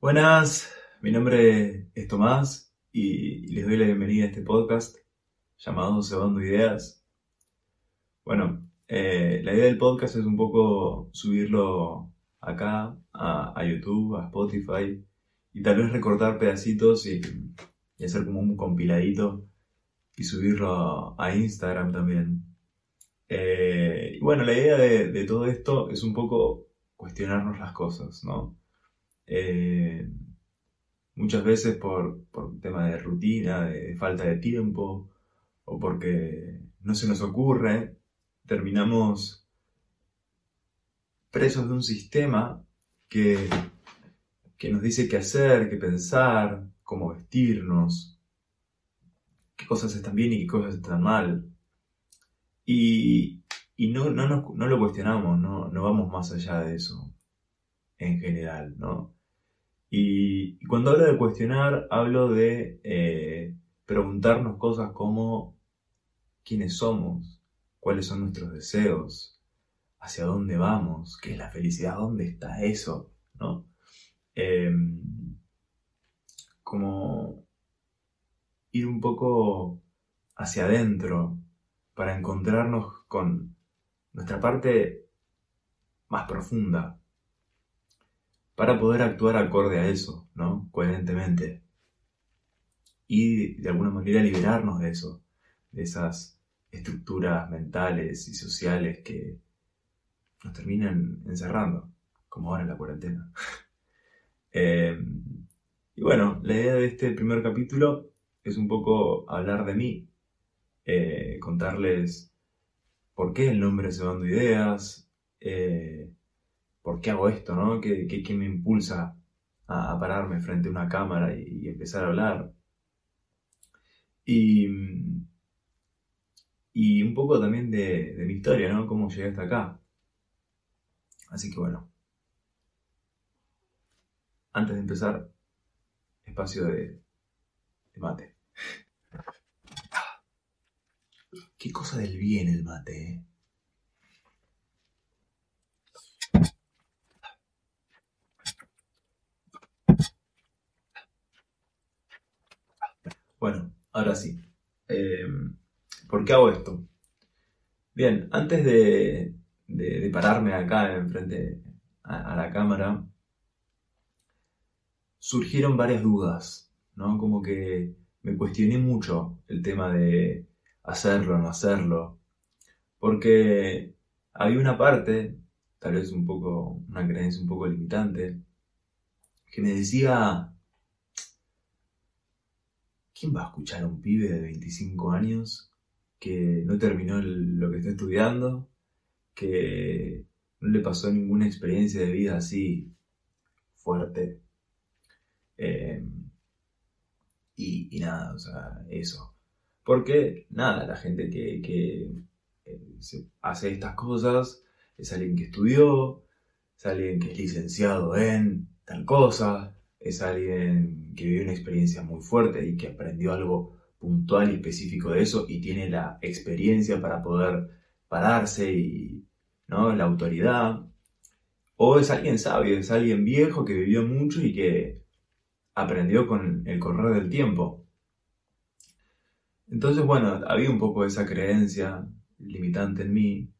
Buenas, mi nombre es Tomás y les doy la bienvenida a este podcast llamado Cebando Ideas. Bueno, eh, la idea del podcast es un poco subirlo acá a, YouTube, a Spotify y tal vez recortar pedacitos y, hacer como un compiladito y subirlo a, Instagram también. Eh, y bueno, la idea de, de todo esto es un poco cuestionarnos las cosas, ¿no? Eh, muchas veces por, por tema de rutina, de falta de tiempo, o porque no se nos ocurre, terminamos presos de un sistema que, que nos dice qué hacer, qué pensar, cómo vestirnos, qué cosas están bien y qué cosas están mal. Y, y no, no, no, lo cuestionamos, no, no vamos más allá de eso en general, ¿no? Y, cuando hablo de cuestionar, hablo de eh, preguntarnos cosas como quiénes somos, cuáles son nuestros deseos, hacia dónde vamos, qué es la felicidad, dónde está eso, ¿no? Em, como ir un poco hacia adentro para encontrarnos con nuestra parte más profunda, para poder actuar acorde a eso, ¿no? Coherentemente. Y de alguna manera liberarnos de eso, de esas estructuras mentales y sociales que nos terminan encerrando, como ahora en la cuarentena. Eh, y bueno, la idea de este primer capítulo es un poco hablar de mí, eh, contarles por qué el nombre se dando ideas, eh, ¿por qué hago esto? ¿no? ¿Qué, me impulsa a, pararme frente a una cámara y, empezar a hablar? Y, un poco también de, mi historia, ¿no? Cómo llegué hasta acá. Así que bueno. Antes de empezar, espacio de, de mate. Qué cosa del bien el mate, ¿eh? Bueno, ahora sí. Eh, ¿Por qué hago esto? Bien, antes de, pararme acá enfrente a, a la cámara, surgieron varias dudas, ¿no? Como que me cuestioné mucho el tema de hacerlo o no hacerlo, porque había una parte, tal vez un poco, una creencia un poco limitante, que me decía, ¿quién va a escuchar a un pibe de 25 años que no terminó lo que está estudiando, que no le pasó ninguna experiencia de vida así fuerte? Eh, y, nada, o sea, eso. Porque nada, la gente que, eh, hace estas cosas es alguien que estudió, es alguien que es licenciado en tal cosa, es alguien que vivió una experiencia muy fuerte y que aprendió algo puntual y específico de eso y tiene la experiencia para poder pararse y ¿no? la autoridad. O es alguien sabio, es alguien viejo que vivió mucho y que aprendió con el correr del tiempo. Entonces, bueno, había un poco esa creencia limitante en mí.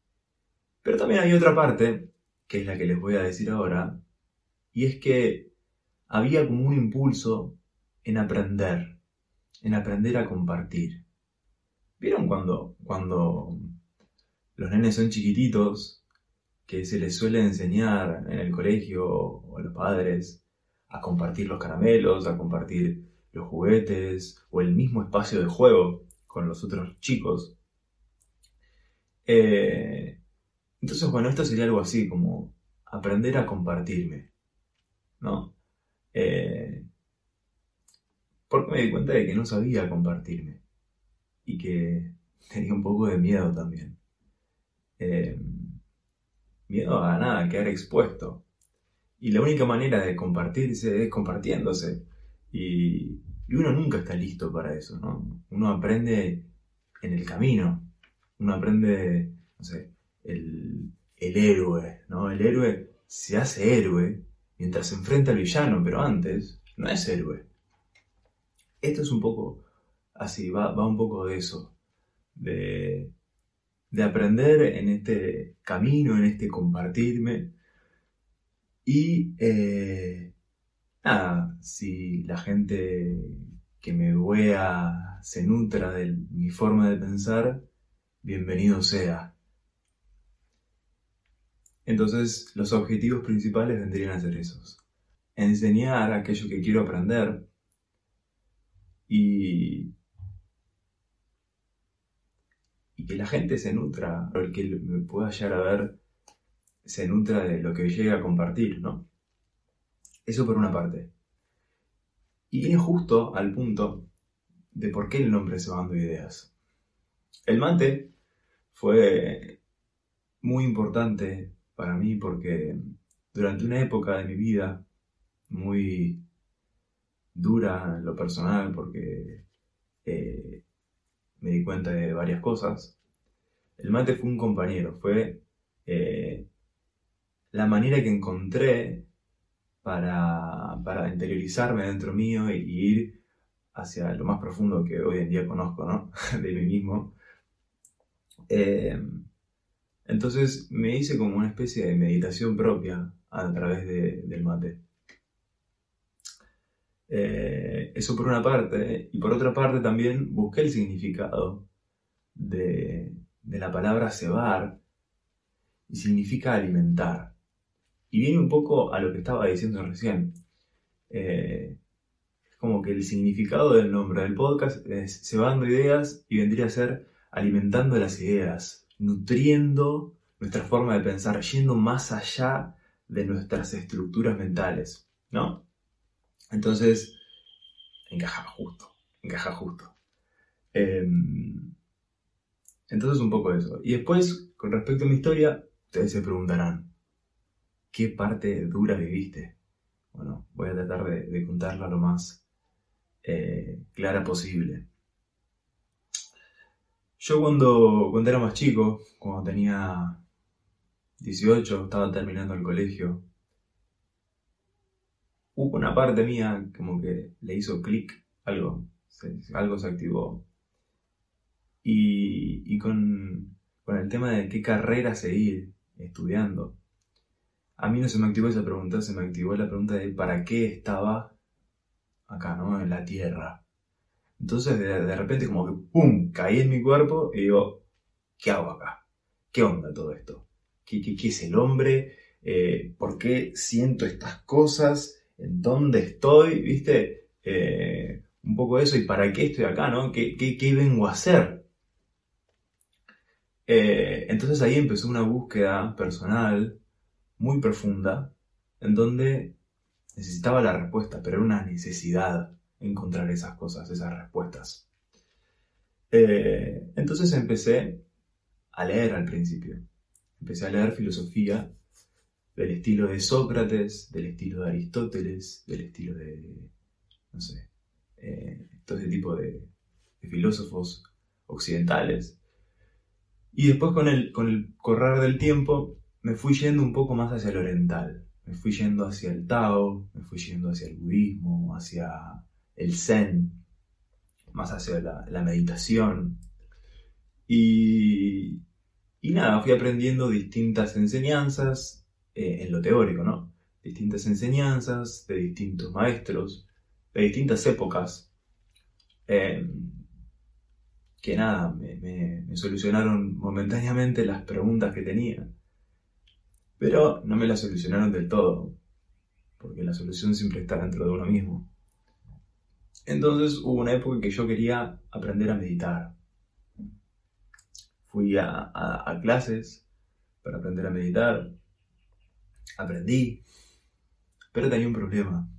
Pero también hay otra parte, que es la que les voy a decir ahora, y es que había como un impulso en aprender, en aprender a compartir. ¿Vieron cuando, cuando los nenes son chiquititos, que se les suele enseñar en el colegio o a los padres a compartir los caramelos, a compartir los juguetes o el mismo espacio de juego con los otros chicos? Eh, entonces, bueno, esto sería algo así, como aprender a compartirme, ¿no? Eh, porque me di cuenta de que no sabía compartirme y que tenía un poco de miedo también. Eh, miedo a nada, a quedar expuesto. Y la única manera de compartirse es compartiéndose. Y, uno nunca está listo para eso, ¿no? Uno aprende en el camino. Uno aprende, no sé, el, el héroe, ¿no? El héroe se hace héroe mientras se enfrenta al villano, pero antes no es héroe. Esto es un poco así, va, un poco de eso, de, aprender en este camino, en este compartirme. Y eh, nada, si la gente que me vea se nutra de mi forma de pensar, bienvenido sea. Entonces, los objetivos principales vendrían a ser esos. Enseñar aquello que quiero aprender y, y que la gente se nutra, o el que me pueda llegar a ver, se nutra de lo que llegue a compartir, ¿no? Eso por una parte. Y viene justo al punto de por qué el nombre se de Ideas. El mate fue muy importante para mí porque durante una época de mi vida muy dura en lo personal porque eh, me di cuenta de varias cosas, el mate fue un compañero, fue eh, la manera que encontré para, interiorizarme dentro mío y, ir hacia lo más profundo que hoy en día conozco ¿no? de mí mismo. Eh, entonces me hice como una especie de meditación propia a través del mate. Eh, eso por una parte, y por otra parte también busqué el significado de, la palabra cebar, y significa alimentar. Y viene un poco a lo que estaba diciendo recién. Eh, es como que el significado del nombre del podcast es cebando ideas y vendría a ser alimentando las ideas, nutriendo nuestra forma de pensar, yendo más allá de nuestras estructuras mentales, ¿no? Entonces, encaja justo, encaja justo. Em, entonces, un poco eso. Y después, con respecto a mi historia, ustedes se preguntarán, ¿qué parte dura viviste? Bueno, voy a tratar de, contarla lo más eh, clara posible. Yo cuando, cuando era más chico, cuando tenía 18, estaba terminando el colegio, hubo una parte mía como que le hizo clic, algo, algo se activó. Y, con, con el tema de qué carrera seguir estudiando, a mí no se me activó esa pregunta, se me activó la pregunta de para qué estaba acá, ¿no? En la Tierra. Entonces de, repente como que ¡pum! caí en mi cuerpo y digo, ¿qué hago acá? ¿Qué onda todo esto? ¿Qué, qué, es el hombre? Eh, ¿Por qué siento estas cosas? ¿En dónde estoy? ¿Viste? Eh, un poco eso y para qué estoy acá. ¿Qué, qué, vengo a hacer? Eh, entonces ahí empezó una búsqueda personal muy profunda en donde necesitaba la respuesta, pero era una necesidad encontrar esas cosas, esas respuestas. Eh, entonces empecé a leer al principio. Empecé a leer filosofía del estilo de Sócrates, del estilo de Aristóteles, del estilo de, no sé, eh, todo ese tipo de, filósofos occidentales. Y después con el, con el correr del tiempo me fui yendo un poco más hacia el oriental. Me fui yendo hacia el Tao, me fui yendo hacia el budismo, hacia el zen, más hacia la, meditación. Y, y, nada, fui aprendiendo distintas enseñanzas eh, en lo teórico, ¿no? Distintas enseñanzas de distintos maestros, de distintas épocas, em, que nada, me solucionaron momentáneamente las preguntas que tenía. Pero no me las solucionaron del todo, porque la solución siempre está dentro de uno mismo. Entonces hubo una época en que yo quería aprender a meditar. Fui a, clases para aprender a meditar. Aprendí. Pero tenía un problema.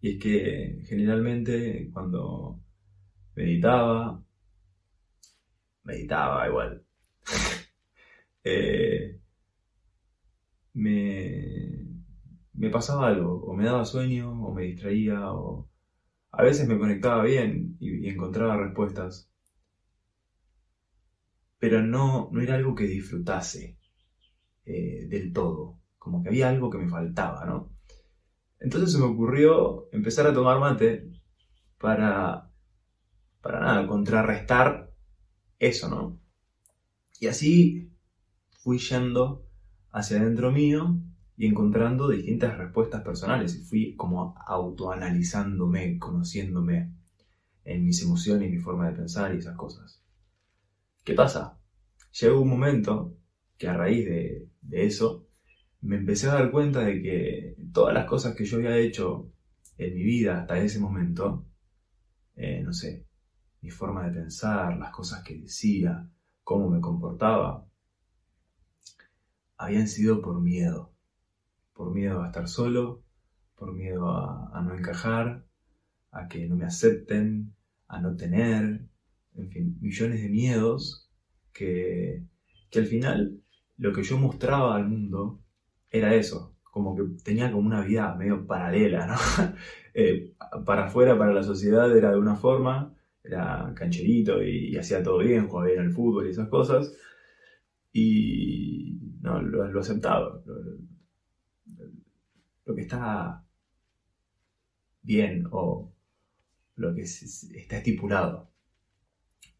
Y es que generalmente cuando meditaba, meditaba igual. Eh, me, me pasaba algo, o me daba sueño, o me distraía, o a veces me conectaba bien y, encontraba respuestas, pero no, no era algo que disfrutase eh, del todo, como que había algo que me faltaba, ¿no? Entonces se me ocurrió empezar a tomar mate para, para nada, contrarrestar eso, ¿no? Y así fui yendo hacia adentro mío y encontrando distintas respuestas personales y fui como autoanalizándome, conociéndome en mis emociones, mi forma de pensar y esas cosas. ¿Qué pasa? Llegó un momento que a raíz de, eso me empecé a dar cuenta de que todas las cosas que yo había hecho en mi vida hasta ese momento, eh, no sé, mi forma de pensar, las cosas que decía, cómo me comportaba, habían sido por miedo. Por miedo a estar solo, por miedo a, no encajar, a que no me acepten, a no tener, en fin, millones de miedos que, que al final lo que yo mostraba al mundo era eso, como que tenía como una vida medio paralela, ¿no? Eh, para afuera, para la sociedad era de una forma, era cancherito y, hacía todo bien, jugaba bien al fútbol y esas cosas, y no, lo, aceptaba, lo, que está bien o lo que está estipulado.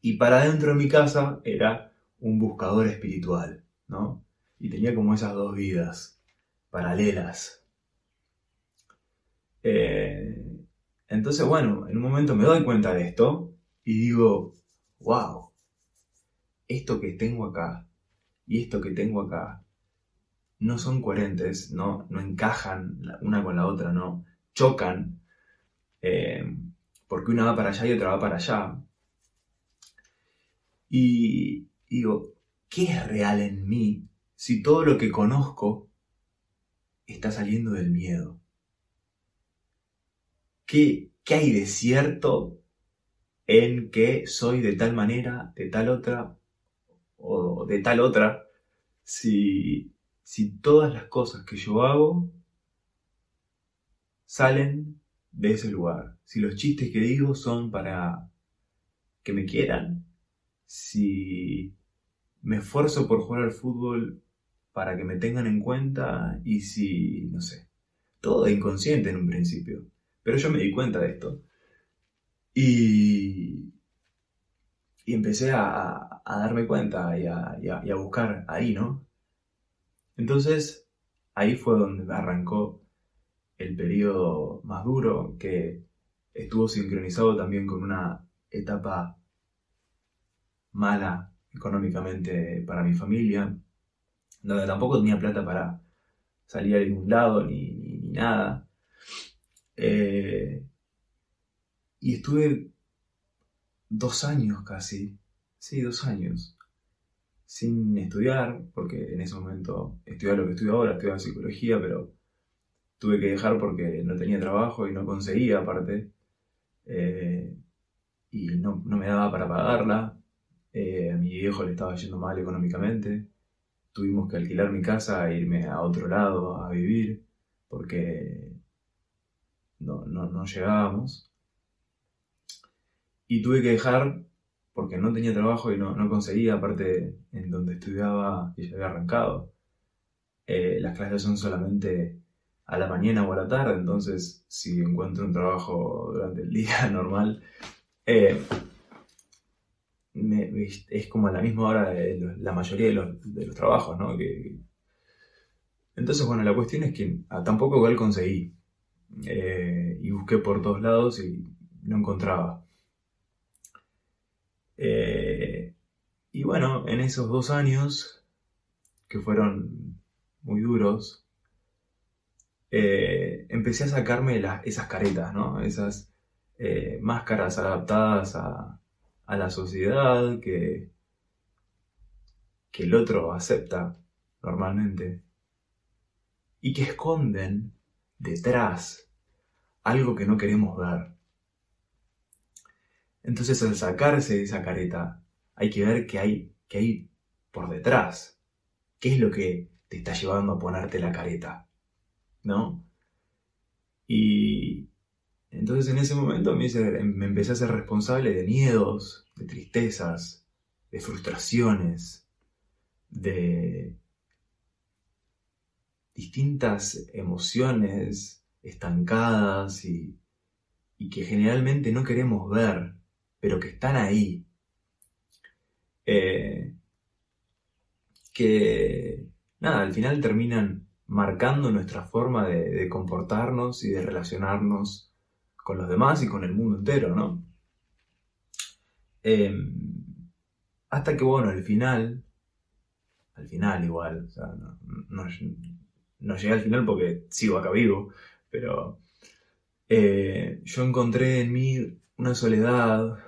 Y para dentro de mi casa era un buscador espiritual, ¿no? Y tenía como esas dos vidas paralelas. Eh, entonces, bueno, en un momento me doy cuenta de esto y digo, wow, esto que tengo acá y esto que tengo acá no son coherentes, no, no encajan una con la otra, no chocan, eh, porque una va para allá y otra va para allá. Y digo, ¿qué es real en mí si todo lo que conozco está saliendo del miedo? ¿Qué, qué hay de cierto en que soy de tal manera, de tal otra o de tal otra, si, si todas las cosas que yo hago salen de ese lugar, si los chistes que digo son para que me quieran, si me esfuerzo por jugar al fútbol para que me tengan en cuenta y si, no sé, todo inconsciente en un principio. Pero yo me di cuenta de esto. Y, y empecé a, darme cuenta y a, buscar ahí, ¿no? Entonces, ahí fue donde arrancó el periodo más duro, que estuvo sincronizado también con una etapa mala económicamente para mi familia, donde tampoco tenía plata para salir a ningún lado ni, nada. Eh, y estuve dos años casi, sí, dos años, sin estudiar, porque en ese momento estudiaba lo que estudio ahora, estudiaba psicología, pero tuve que dejar porque no tenía trabajo y no conseguía aparte, eh, y no, me daba para pagarla, eh, a mi viejo le estaba yendo mal económicamente, tuvimos que alquilar mi casa e irme a otro lado a vivir, porque no, no llegábamos. Y tuve que dejar porque no tenía trabajo y no, conseguía, aparte en donde estudiaba y ya había arrancado. Eh, las clases son solamente a la mañana o a la tarde, entonces si encuentro un trabajo durante el día normal, eh, es como a la misma hora de la mayoría de los, trabajos, ¿no? entonces, bueno, la cuestión es que ah, tampoco igual conseguí. Eh, y busqué por todos lados y no encontraba. Eh, y bueno, en esos dos años, que fueron muy duros, eh, empecé a sacarme esas caretas, ¿no? Esas eh, máscaras adaptadas a, la sociedad que, que el otro acepta normalmente y que esconden detrás algo que no queremos ver. Entonces al sacarse de esa careta, hay que ver qué hay, qué hay por detrás. ¿Qué es lo que te está llevando a ponerte la careta? ¿No? Y entonces en ese momento me, me empecé a ser responsable de miedos, de tristezas, de frustraciones, de distintas emociones estancadas y, que generalmente no queremos ver, pero que están ahí. Eh, que, nada, al final terminan marcando nuestra forma de, comportarnos y de relacionarnos con los demás y con el mundo entero, ¿no? Em, hasta que, bueno, al final, al final igual, o sea, no, no llegué al final porque sigo acá vivo, pero eh, yo encontré en mí una soledad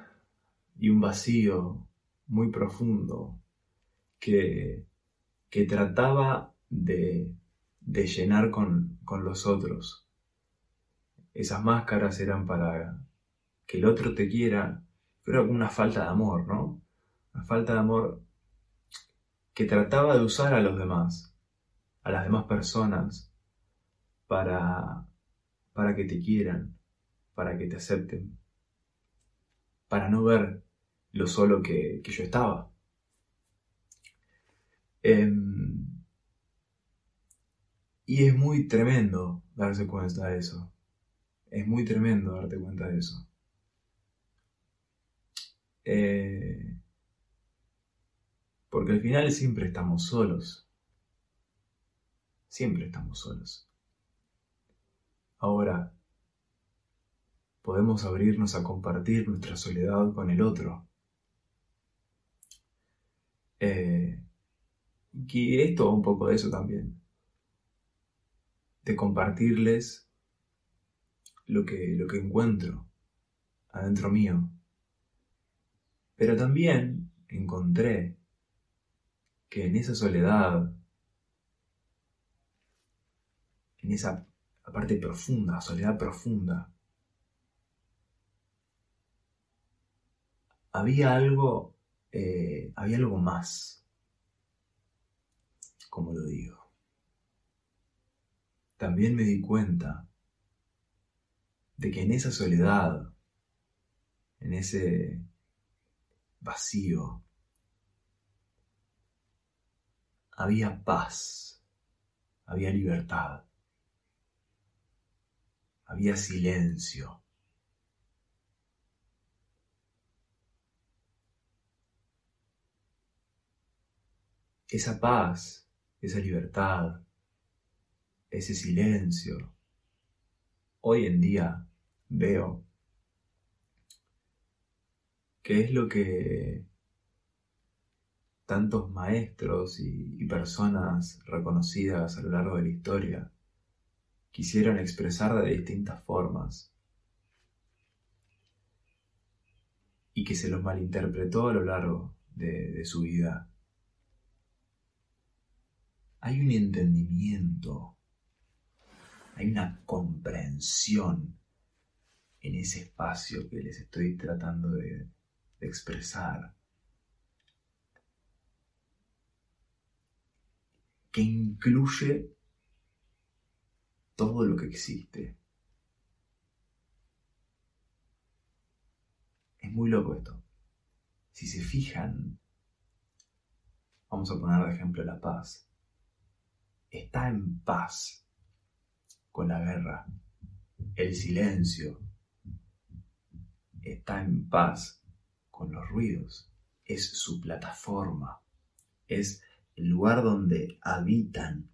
y un vacío muy profundo que, que trataba de, de llenar con, con los otros. Esas máscaras eran para que el otro te quiera, pero una falta de amor, ¿no? Una falta de amor que trataba de usar a los demás a las demás personas para, para que te quieran, para que te acepten, para no ver lo solo que, yo estaba. Em, y es muy tremendo darse cuenta de eso. Es muy tremendo darte cuenta de eso. Eh, porque al final siempre estamos solos. Siempre estamos solos. Ahora, podemos abrirnos a compartir nuestra soledad con el otro. Eh, y esto un poco de eso también. De compartirles lo que, lo que encuentro adentro mío. Pero también encontré que en esa soledad en esa parte profunda, soledad profunda, había algo, eh, había algo más, como lo digo. También me di cuenta de que en esa soledad, en ese vacío, había paz, había libertad había silencio. Esa paz, esa libertad, ese silencio, hoy en día veo que es lo que tantos maestros y, personas reconocidas a lo largo de la historia quisieron expresar de distintas formas y que se los malinterpretó a lo largo de, su vida. Hay un entendimiento, hay una comprensión en ese espacio que les estoy tratando de expresar. que incluye todo lo que existe. Es muy loco esto. Si se fijan, vamos a poner de ejemplo la paz. Está en paz con la guerra, el silencio. Está en paz con los ruidos. Es su plataforma. Es el lugar donde habitan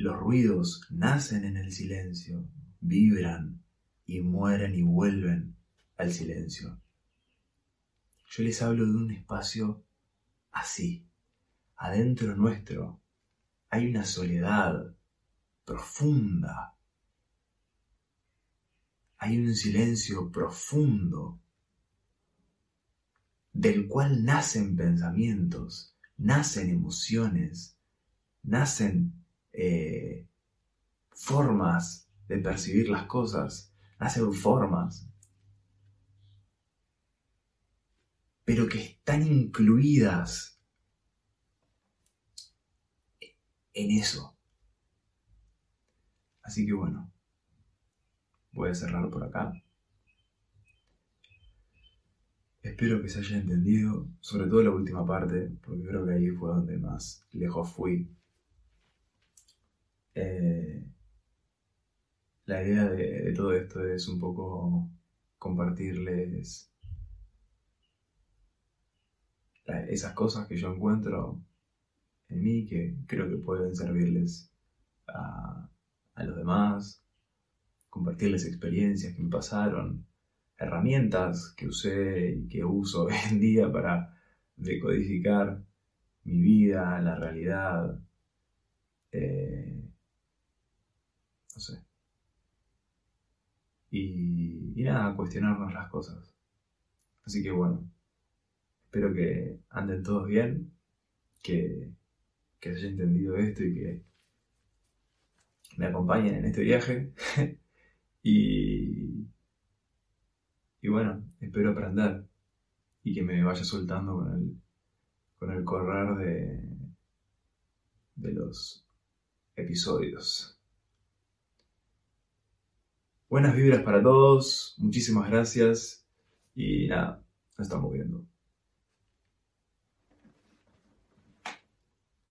los ruidos nacen en el silencio, vibran y mueren y vuelven al silencio. Yo les hablo de un espacio así. Adentro nuestro hay una soledad profunda. Hay un silencio profundo del cual nacen pensamientos, nacen emociones, nacen eh, formas de percibir las cosas, nacen formas, pero que están incluidas en eso. Así que bueno, voy a cerrar por acá. Espero que se haya entendido, sobre todo la última parte, porque creo que ahí fue donde más lejos fui Eh, la idea de, todo esto es un poco compartirles esas cosas que yo encuentro en mí que creo que pueden servirles a, los demás, compartirles experiencias que me pasaron, herramientas que usé y que uso hoy en día para decodificar mi vida, la realidad. Eh, no sé. Y, y nada, cuestionarnos las cosas. Así que bueno, espero que anden todos bien, que, que haya entendido esto y que me acompañen en este viaje. y, y bueno, espero aprender y que me vaya soltando con el, con el correr de, de los episodios. Buenas vibras para todos, muchísimas gracias y nada, nos estamos viendo.